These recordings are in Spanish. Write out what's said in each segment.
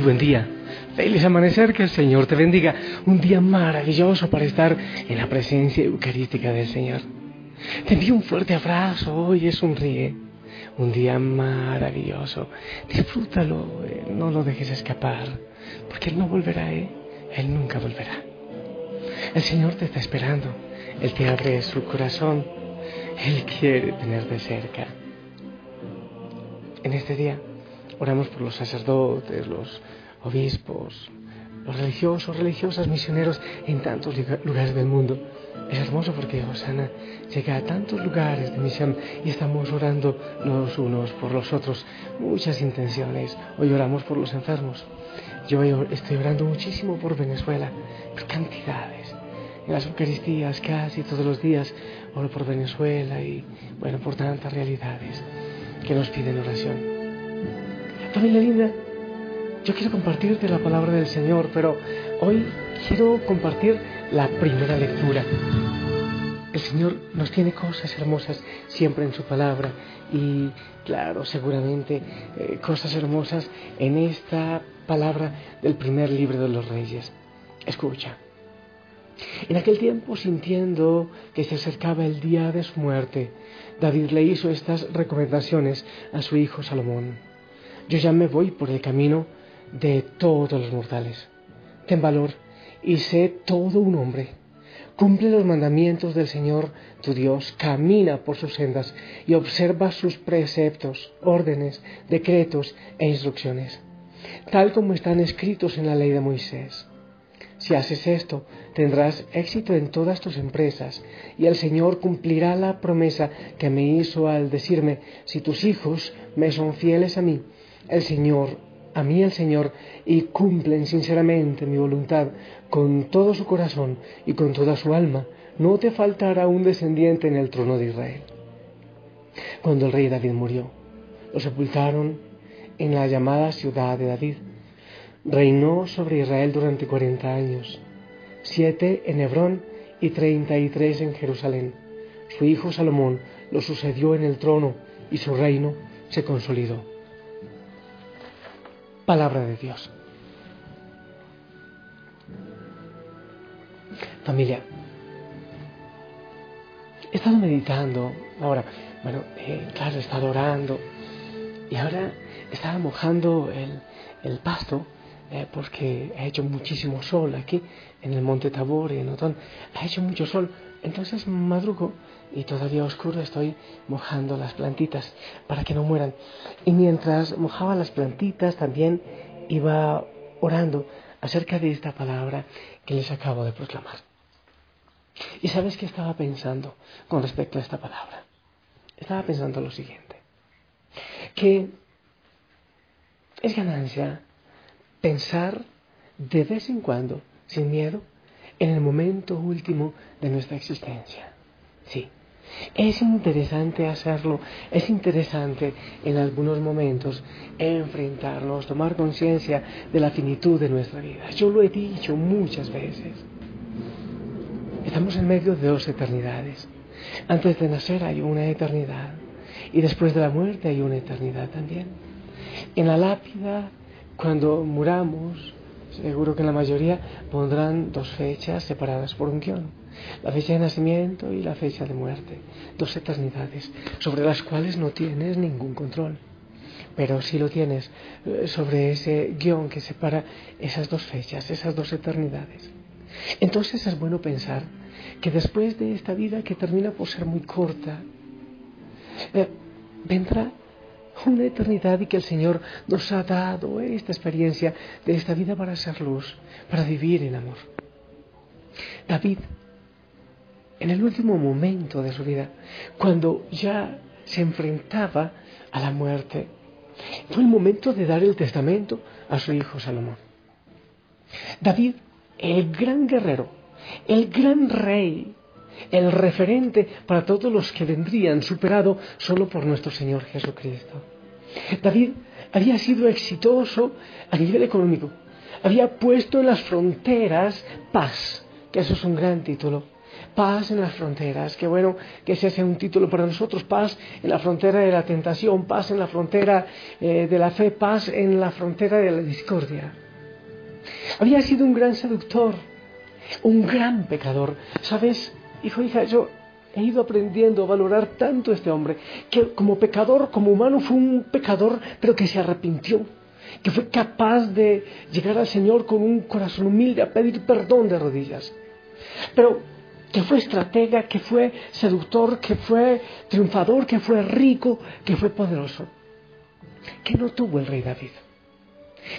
buen día. Feliz amanecer, que el Señor te bendiga. Un día maravilloso para estar en la presencia eucarística del Señor. Te envío un fuerte abrazo, hoy sonríe. Un día maravilloso. Disfrútalo, eh, no lo dejes escapar, porque Él no volverá, ¿eh? Él nunca volverá. El Señor te está esperando. Él te abre su corazón. Él quiere tenerte cerca. En este día oramos por los sacerdotes, los obispos, los religiosos, religiosas, misioneros en tantos lugares del mundo. Es hermoso porque Osana llega a tantos lugares de misión y estamos orando los unos por los otros. Muchas intenciones. Hoy oramos por los enfermos. Yo estoy orando muchísimo por Venezuela, por cantidades. En las Eucaristías casi todos los días oro por Venezuela y bueno, por tantas realidades que nos piden oración. Familia linda, yo quiero compartirte la palabra del Señor, pero hoy quiero compartir la primera lectura. El Señor nos tiene cosas hermosas siempre en su palabra y claro, seguramente eh, cosas hermosas en esta palabra del primer libro de los reyes. Escucha. En aquel tiempo, sintiendo que se acercaba el día de su muerte, David le hizo estas recomendaciones a su hijo Salomón. Yo ya me voy por el camino de todos los mortales. Ten valor y sé todo un hombre. Cumple los mandamientos del Señor tu Dios, camina por sus sendas y observa sus preceptos, órdenes, decretos e instrucciones, tal como están escritos en la ley de Moisés. Si haces esto, tendrás éxito en todas tus empresas y el Señor cumplirá la promesa que me hizo al decirme, si tus hijos me son fieles a mí, el Señor, a mí el Señor, y cumplen sinceramente mi voluntad con todo su corazón y con toda su alma, no te faltará un descendiente en el trono de Israel. Cuando el rey David murió, lo sepultaron en la llamada ciudad de David. Reinó sobre Israel durante cuarenta años, siete en Hebrón y treinta y tres en Jerusalén. Su hijo Salomón lo sucedió en el trono y su reino se consolidó palabra de Dios. Familia, he estado meditando, ahora, bueno, eh, claro, he estado orando y ahora estaba mojando el, el pasto eh, porque ha hecho muchísimo sol aquí en el monte Tabor y en Otón, ha hecho mucho sol, entonces madrugo y todavía oscuro estoy mojando las plantitas para que no mueran. Y mientras mojaba las plantitas también iba orando acerca de esta palabra que les acabo de proclamar. ¿Y sabes qué estaba pensando con respecto a esta palabra? Estaba pensando lo siguiente, que es ganancia pensar de vez en cuando, sin miedo, en el momento último de nuestra existencia. Sí, es interesante hacerlo, es interesante en algunos momentos enfrentarnos, tomar conciencia de la finitud de nuestra vida. Yo lo he dicho muchas veces. Estamos en medio de dos eternidades. Antes de nacer hay una eternidad y después de la muerte hay una eternidad también. En la lápida, cuando muramos, seguro que la mayoría pondrán dos fechas separadas por un guion la fecha de nacimiento y la fecha de muerte, dos eternidades sobre las cuales no tienes ningún control. Pero sí lo tienes eh, sobre ese guion que separa esas dos fechas, esas dos eternidades. Entonces es bueno pensar que después de esta vida que termina por ser muy corta, eh, vendrá una eternidad y que el Señor nos ha dado esta experiencia de esta vida para ser luz, para vivir en amor. David en el último momento de su vida, cuando ya se enfrentaba a la muerte, fue el momento de dar el testamento a su hijo Salomón. David, el gran guerrero, el gran rey, el referente para todos los que vendrían, superado solo por nuestro Señor Jesucristo. David había sido exitoso a nivel económico, había puesto en las fronteras paz, que eso es un gran título Paz en las fronteras. Qué bueno que ese sea un título para nosotros. Paz en la frontera de la tentación, paz en la frontera eh, de la fe, paz en la frontera de la discordia. Había sido un gran seductor, un gran pecador. ¿Sabes, hijo, hija? Yo he ido aprendiendo a valorar tanto a este hombre, que como pecador, como humano, fue un pecador, pero que se arrepintió, que fue capaz de llegar al Señor con un corazón humilde a pedir perdón de rodillas. Pero que fue estratega, que fue seductor, que fue triunfador, que fue rico, que fue poderoso. ¿Qué no tuvo el rey David?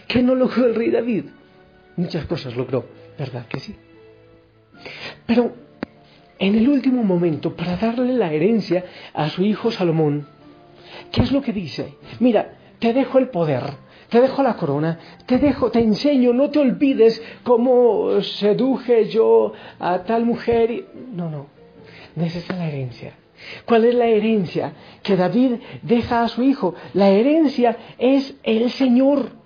¿Qué no logró el rey David? Muchas cosas logró, ¿verdad que sí? Pero en el último momento, para darle la herencia a su hijo Salomón, ¿qué es lo que dice? Mira, te dejo el poder, te dejo la corona, te dejo, te enseño, no te olvides cómo seduje yo a tal mujer. No, no, necesita la herencia. ¿Cuál es la herencia que David deja a su hijo? La herencia es el Señor.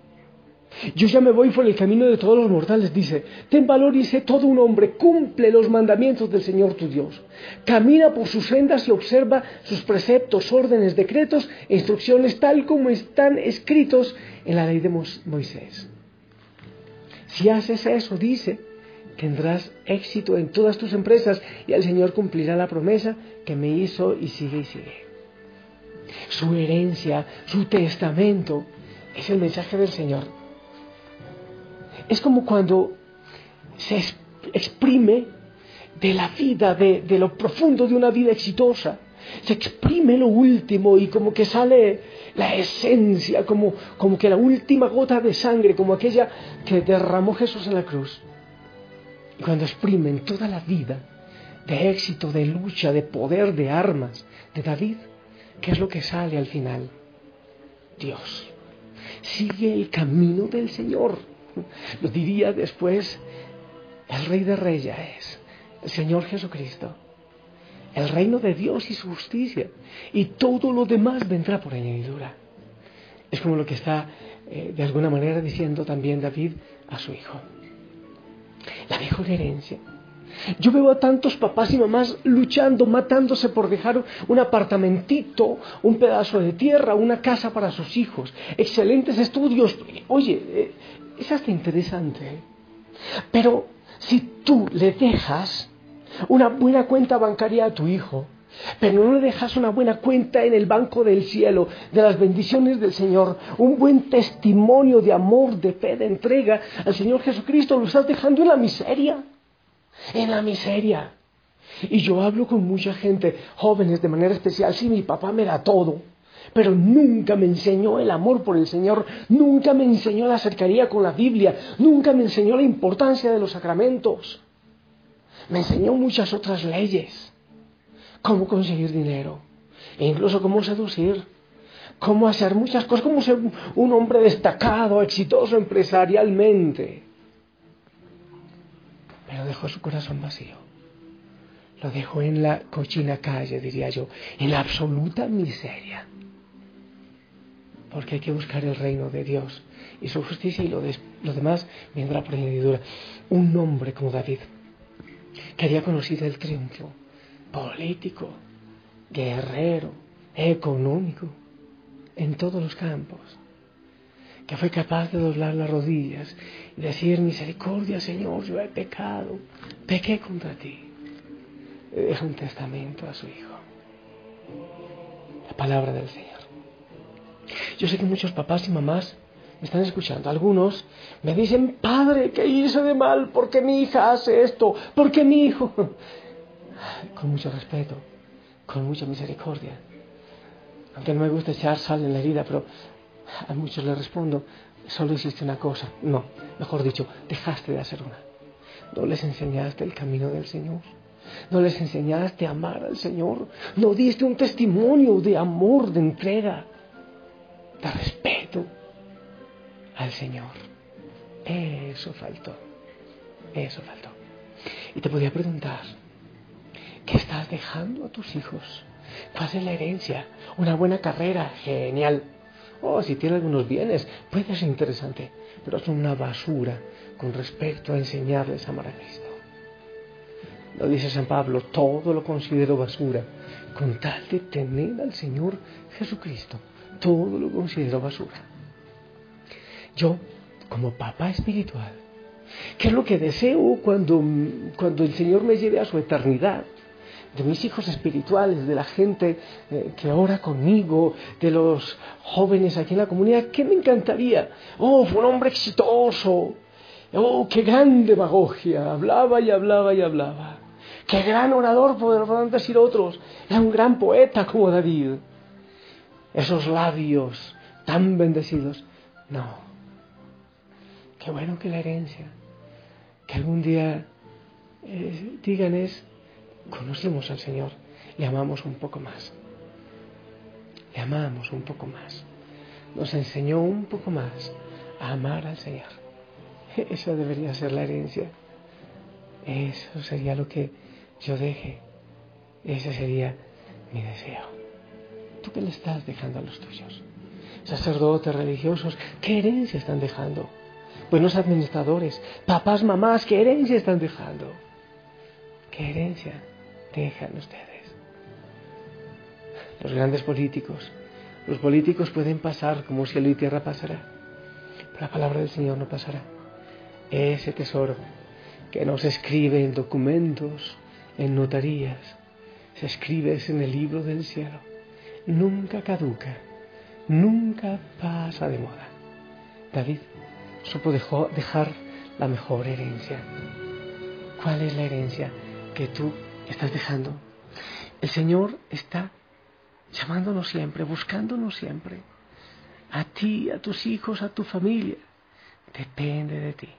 Yo ya me voy por el camino de todos los mortales, dice. Ten valor y sé todo un hombre, cumple los mandamientos del Señor tu Dios. Camina por sus sendas y observa sus preceptos, órdenes, decretos e instrucciones tal como están escritos en la ley de Moisés. Si haces eso, dice, tendrás éxito en todas tus empresas y el Señor cumplirá la promesa que me hizo y sigue y sigue. Su herencia, su testamento, es el mensaje del Señor es como cuando se exprime de la vida, de, lo profundo de una vida exitosa. Se exprime lo último y como que sale la esencia, como, como que la última gota de sangre, como aquella que derramó Jesús en la cruz. Y cuando exprimen toda la vida de éxito, de lucha, de poder, de armas de David, ¿qué es lo que sale al final? Dios. Sigue el camino del Señor lo diría después, el Rey de Reyes, el Señor Jesucristo, el reino de Dios y su justicia, y todo lo demás vendrá por añadidura. Es como lo que está eh, de alguna manera diciendo también David a su hijo. La mejor herencia. Yo veo a tantos papás y mamás luchando, matándose por dejar un apartamentito, un pedazo de tierra, una casa para sus hijos, excelentes estudios. Oye, eh, es hasta interesante. Pero si tú le dejas una buena cuenta bancaria a tu hijo, pero no le dejas una buena cuenta en el banco del cielo, de las bendiciones del Señor, un buen testimonio de amor, de fe, de entrega al Señor Jesucristo, lo estás dejando en la miseria, en la miseria. Y yo hablo con mucha gente, jóvenes de manera especial, sí, mi papá me da todo pero nunca me enseñó el amor por el Señor, nunca me enseñó la cercanía con la Biblia, nunca me enseñó la importancia de los sacramentos. Me enseñó muchas otras leyes, cómo conseguir dinero, e incluso cómo seducir, cómo hacer muchas cosas, cómo ser un hombre destacado, exitoso empresarialmente. Pero dejó su corazón vacío. Lo dejó en la cochina calle, diría yo, en la absoluta miseria porque hay que buscar el reino de Dios y su justicia y lo, demás vendrá por añadidura. Un hombre como David, que había conocido el triunfo político, guerrero, económico, en todos los campos, que fue capaz de doblar las rodillas y decir, misericordia Señor, yo he pecado, pequé contra ti. Deja un testamento a su hijo. La palabra del Señor. Yo sé que muchos papás y mamás me están escuchando. Algunos me dicen, padre, ¿qué hice de mal? ¿Por qué mi hija hace esto? ¿Por qué mi hijo? Con mucho respeto, con mucha misericordia. Aunque no me gusta echar sal en la herida, pero a muchos les respondo, solo hiciste una cosa. No, mejor dicho, dejaste de hacer una. No les enseñaste el camino del Señor. No les enseñaste a amar al Señor. No diste un testimonio de amor, de entrega de respeto al Señor. Eso faltó. Eso faltó. Y te podía preguntar, ¿qué estás dejando a tus hijos? ¿Cuál es la herencia? Una buena carrera, genial. Oh, si tiene algunos bienes, puede ser interesante, pero son una basura con respecto a enseñarles a amar a Cristo. Lo dice San Pablo, todo lo considero basura, con tal de tener al Señor Jesucristo. Todo lo considero basura. Yo, como papá espiritual, ¿qué es lo que deseo cuando, cuando el Señor me lleve a su eternidad? de mis hijos espirituales, de la gente eh, que ora conmigo, de los jóvenes aquí en la comunidad, ¿qué me encantaría? Oh, fue un hombre exitoso. Oh, qué gran demagogia. Hablaba y hablaba y hablaba. Qué gran orador podrán decir otros. Era un gran poeta como David. Esos labios tan bendecidos. No. Qué bueno que la herencia. Que algún día eh, digan es conocimos al Señor, le amamos un poco más. Le amamos un poco más. Nos enseñó un poco más a amar al Señor. Esa debería ser la herencia. Eso sería lo que yo deje. Ese sería mi deseo. ¿Tú qué le estás dejando a los tuyos? Sacerdotes religiosos, ¿qué herencia están dejando? Buenos administradores, papás, mamás, ¿qué herencia están dejando? ¿Qué herencia? dejan ustedes. Los grandes políticos, los políticos pueden pasar como cielo y tierra pasará, pero la palabra del Señor no pasará. Ese tesoro que no se escribe en documentos, en notarías, se escribe en el libro del cielo. Nunca caduca, nunca pasa de moda. David supo dejar la mejor herencia. ¿Cuál es la herencia que tú estás dejando. El Señor está llamándonos siempre, buscándonos siempre. A ti, a tus hijos, a tu familia. Depende de ti.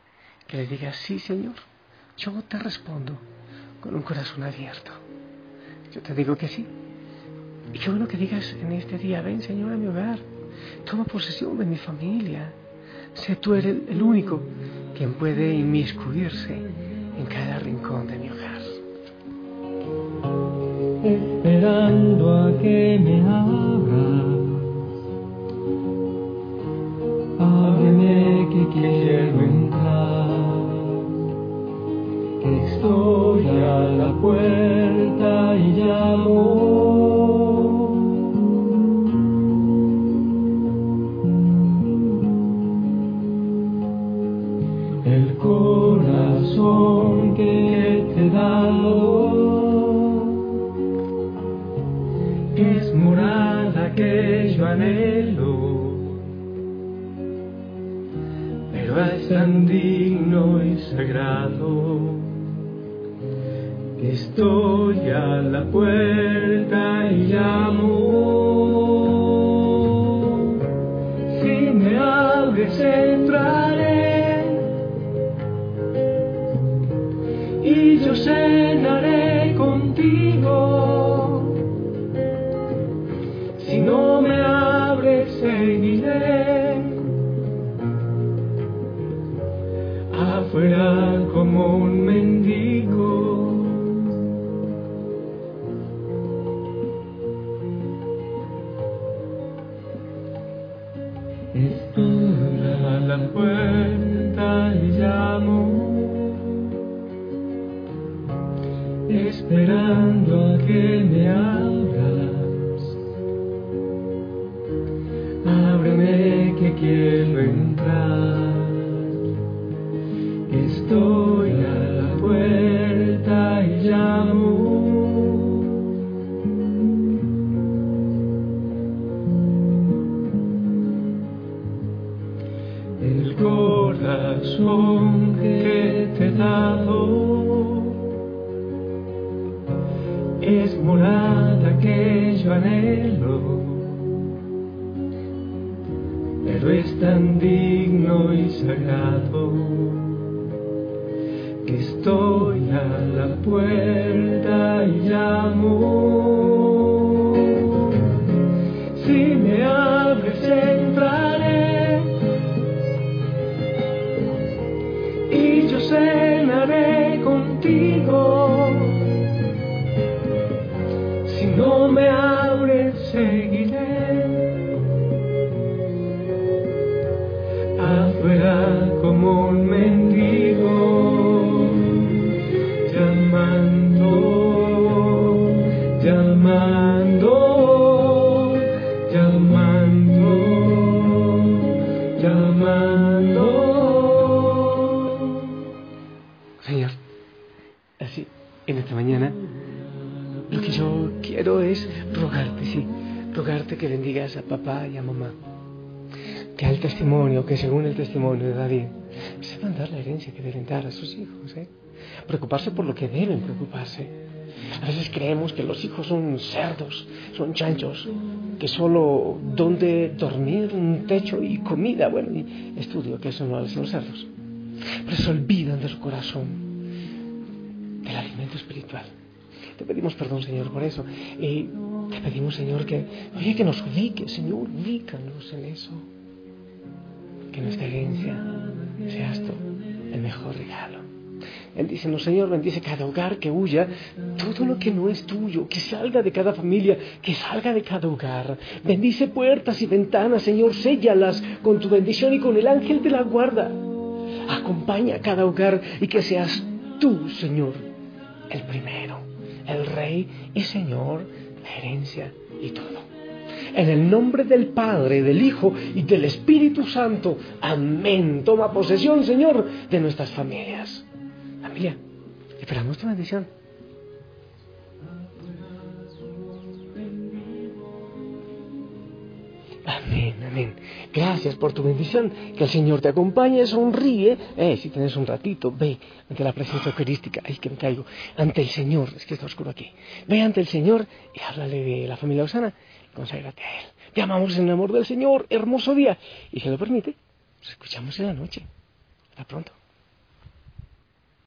Que le digas, sí, Señor, yo te respondo con un corazón abierto. Yo te digo que sí. Y qué bueno que digas en este día, ven Señor a mi hogar, toma posesión de mi familia. Sé tú eres el único quien puede inmiscuirse en cada rincón de mi hogar esperando a que me abras. Ábreme que quiero entrar, estoy a la puerta y llamo. Estoy la puerta y llamo, esperando a que me abras. Ábreme que quiero. Que te dado es morada que yo anhelo pero es tan digno y sagrado que estoy a la puerta y llamo. Si me Me abres seguiré. afuera como un quiero es rogarte, sí, rogarte que bendigas a papá y a mamá. Que al testimonio, que según el testimonio de David, sepan dar la herencia que deben dar a sus hijos, ¿eh? Preocuparse por lo que deben preocuparse. A veces creemos que los hijos son cerdos, son chanchos, que solo donde dormir, un techo y comida, bueno, y estudio que eso no hacen los cerdos. Pero se olvidan de su corazón, del alimento espiritual. Te pedimos perdón, Señor, por eso. Y te pedimos, Señor, que, oye, que nos ubique, Señor, ubícanos en eso. Que nuestra herencia seas tú el mejor regalo. Bendícenos, Señor, bendice cada hogar que huya, todo lo que no es tuyo, que salga de cada familia, que salga de cada hogar. Bendice puertas y ventanas, Señor, séllalas con tu bendición y con el ángel de la guarda. Acompaña a cada hogar y que seas tú, Señor, el primero, el Rey y Señor, la herencia y todo. En el nombre del Padre, del Hijo y del Espíritu Santo. Amén. Toma posesión, Señor, de nuestras familias. Familia, esperamos tu bendición. Amén, amén. Gracias por tu bendición. Que el Señor te acompañe, sonríe. Eh, si tienes un ratito, ve ante la presencia eucarística. Ay, que me caigo. Ante el Señor. Es que está oscuro aquí. Ve ante el Señor y háblale de la familia Osana. Conságrate a Él. Te amamos en el amor del Señor. Hermoso día. Y si lo permite, nos escuchamos en la noche. Hasta pronto.